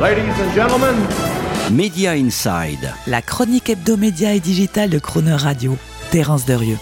Ladies and gentlemen, Media Inside. La chronique hebdomédia et digitale de Croner Radio. Terence Derieux.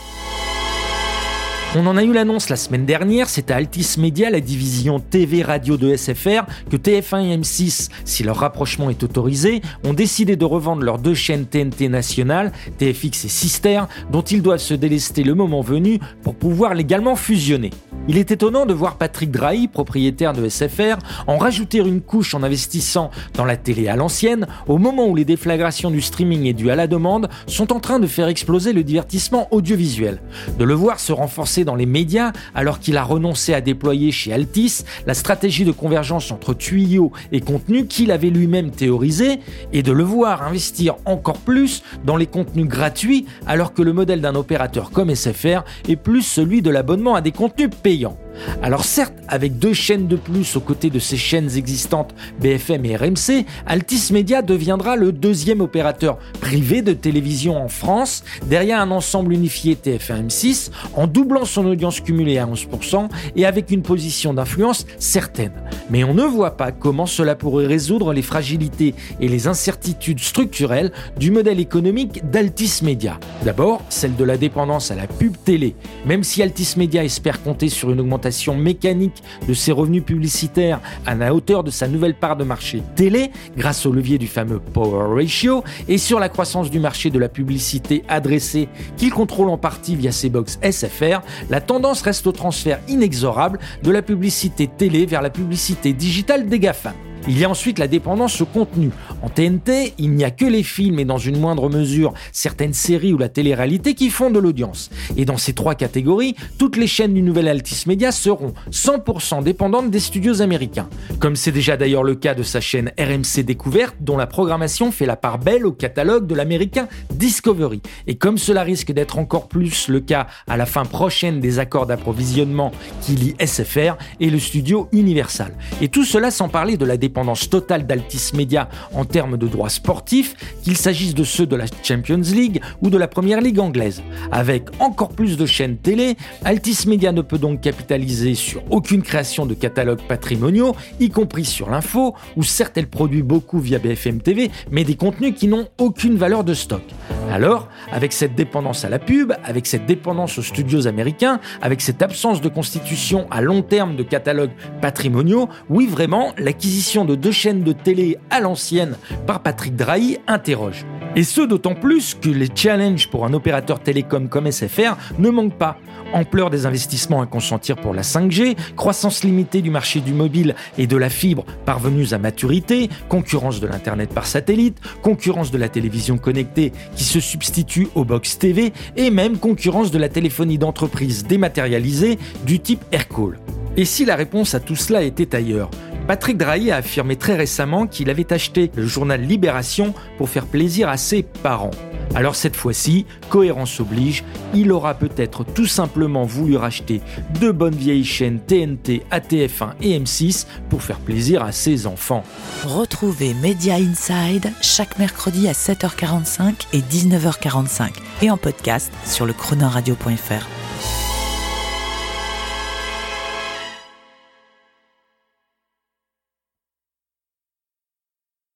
On en a eu l'annonce la semaine dernière, c'est à Altis Media, la division TV radio de SFR, que TF1 et M6, si leur rapprochement est autorisé, ont décidé de revendre leurs deux chaînes TNT nationales, TFX et Sister, dont ils doivent se délester le moment venu pour pouvoir légalement fusionner. Il est étonnant de voir Patrick Drahi, propriétaire de SFR, en rajouter une couche en investissant dans la télé à l'ancienne, au moment où les déflagrations du streaming et du à la demande sont en train de faire exploser le divertissement audiovisuel. De le voir se renforcer dans les médias alors qu'il a renoncé à déployer chez Altis la stratégie de convergence entre tuyaux et contenu qu'il avait lui-même théorisé et de le voir investir encore plus dans les contenus gratuits alors que le modèle d'un opérateur comme SFR est plus celui de l'abonnement à des contenus payants. Alors certes, avec deux chaînes de plus aux côtés de ces chaînes existantes BFM et RMC, Altis Media deviendra le deuxième opérateur privé de télévision en France, derrière un ensemble unifié TF1-M6, en doublant son audience cumulée à 11% et avec une position d'influence certaine. Mais on ne voit pas comment cela pourrait résoudre les fragilités et les incertitudes structurelles du modèle économique d'Altis Media. D'abord, celle de la dépendance à la pub télé. Même si Altis Media espère compter sur une augmentation mécanique de ses revenus publicitaires à la hauteur de sa nouvelle part de marché télé, grâce au levier du fameux Power Ratio, et sur la croissance du marché de la publicité adressée qu'il contrôle en partie via ses box SFR, la tendance reste au transfert inexorable de la publicité télé vers la publicité digitale des GAFA. Il y a ensuite la dépendance au contenu. En TNT, il n'y a que les films et dans une moindre mesure certaines séries ou la télé-réalité qui font de l'audience. Et dans ces trois catégories, toutes les chaînes du nouvel Altis Media seront 100% dépendantes des studios américains. Comme c'est déjà d'ailleurs le cas de sa chaîne RMC Découverte, dont la programmation fait la part belle au catalogue de l'américain Discovery. Et comme cela risque d'être encore plus le cas à la fin prochaine des accords d'approvisionnement qui lient SFR et le studio Universal. Et tout cela sans parler de la dépendance totale d'Altis Media en termes de droits sportifs, qu'il s'agisse de ceux de la Champions League ou de la Première Ligue anglaise. Avec encore plus de chaînes télé, Altis Media ne peut donc capitaliser sur aucune création de catalogues patrimoniaux, y compris sur l'info, où certes elle produit beaucoup via BFM TV, mais des contenus qui n'ont aucune valeur de stock. Alors, avec cette dépendance à la pub, avec cette dépendance aux studios américains, avec cette absence de constitution à long terme de catalogues patrimoniaux, oui vraiment, l'acquisition de deux chaînes de télé à l'ancienne par Patrick Drahi interroge. Et ce d'autant plus que les challenges pour un opérateur télécom comme SFR ne manquent pas. Ampleur des investissements à consentir pour la 5G, croissance limitée du marché du mobile et de la fibre parvenus à maturité, concurrence de l'Internet par satellite, concurrence de la télévision connectée qui se substitue aux box TV et même concurrence de la téléphonie d'entreprise dématérialisée du type Aircall. Et si la réponse à tout cela était ailleurs? Patrick Drahi a affirmé très récemment qu'il avait acheté le journal Libération pour faire plaisir à ses parents. Alors cette fois-ci, cohérence oblige, il aura peut-être tout simplement voulu racheter deux bonnes vieilles chaînes TNT, ATF1 et M6 pour faire plaisir à ses enfants. Retrouvez Media Inside chaque mercredi à 7h45 et 19h45 et en podcast sur le chronoradio.fr.